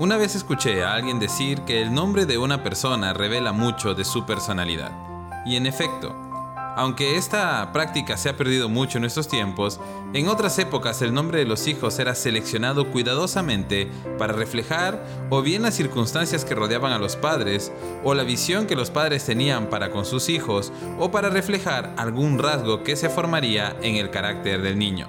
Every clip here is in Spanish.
Una vez escuché a alguien decir que el nombre de una persona revela mucho de su personalidad. Y en efecto, aunque esta práctica se ha perdido mucho en estos tiempos, en otras épocas el nombre de los hijos era seleccionado cuidadosamente para reflejar o bien las circunstancias que rodeaban a los padres, o la visión que los padres tenían para con sus hijos, o para reflejar algún rasgo que se formaría en el carácter del niño.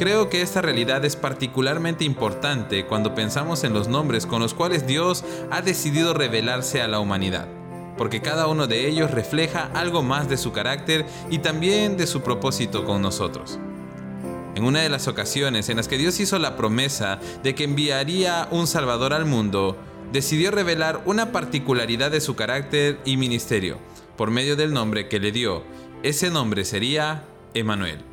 Creo que esta realidad es particularmente importante cuando pensamos en los nombres con los cuales Dios ha decidido revelarse a la humanidad porque cada uno de ellos refleja algo más de su carácter y también de su propósito con nosotros. En una de las ocasiones en las que Dios hizo la promesa de que enviaría un Salvador al mundo, decidió revelar una particularidad de su carácter y ministerio por medio del nombre que le dio. Ese nombre sería Emanuel.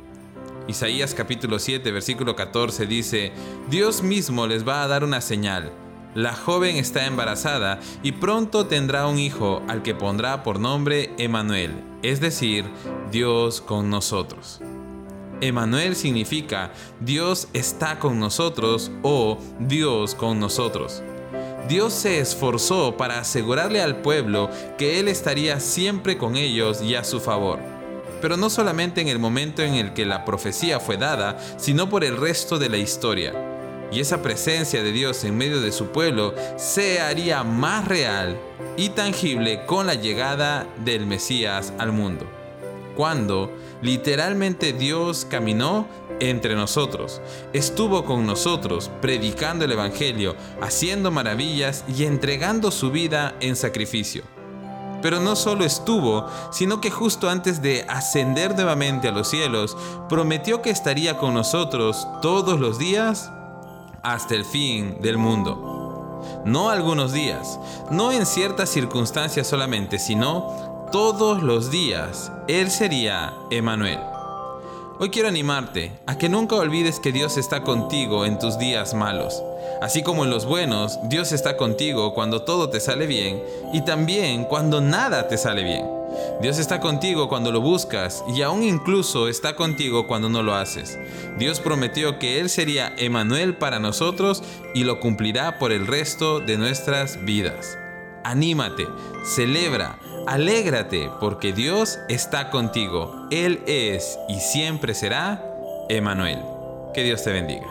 Isaías capítulo 7 versículo 14 dice, Dios mismo les va a dar una señal la joven está embarazada y pronto tendrá un hijo al que pondrá por nombre Emanuel, es decir, Dios con nosotros. Emanuel significa Dios está con nosotros o Dios con nosotros. Dios se esforzó para asegurarle al pueblo que Él estaría siempre con ellos y a su favor. Pero no solamente en el momento en el que la profecía fue dada, sino por el resto de la historia y esa presencia de Dios en medio de su pueblo se haría más real y tangible con la llegada del Mesías al mundo. Cuando literalmente Dios caminó entre nosotros, estuvo con nosotros predicando el Evangelio, haciendo maravillas y entregando su vida en sacrificio. Pero no solo estuvo, sino que justo antes de ascender nuevamente a los cielos, prometió que estaría con nosotros todos los días hasta el fin del mundo. No algunos días, no en ciertas circunstancias solamente, sino todos los días. Él sería Emanuel. Hoy quiero animarte a que nunca olvides que Dios está contigo en tus días malos. Así como en los buenos, Dios está contigo cuando todo te sale bien y también cuando nada te sale bien. Dios está contigo cuando lo buscas y aún incluso está contigo cuando no lo haces. Dios prometió que Él sería Emanuel para nosotros y lo cumplirá por el resto de nuestras vidas. Anímate, celebra, alégrate porque Dios está contigo. Él es y siempre será Emanuel. Que Dios te bendiga.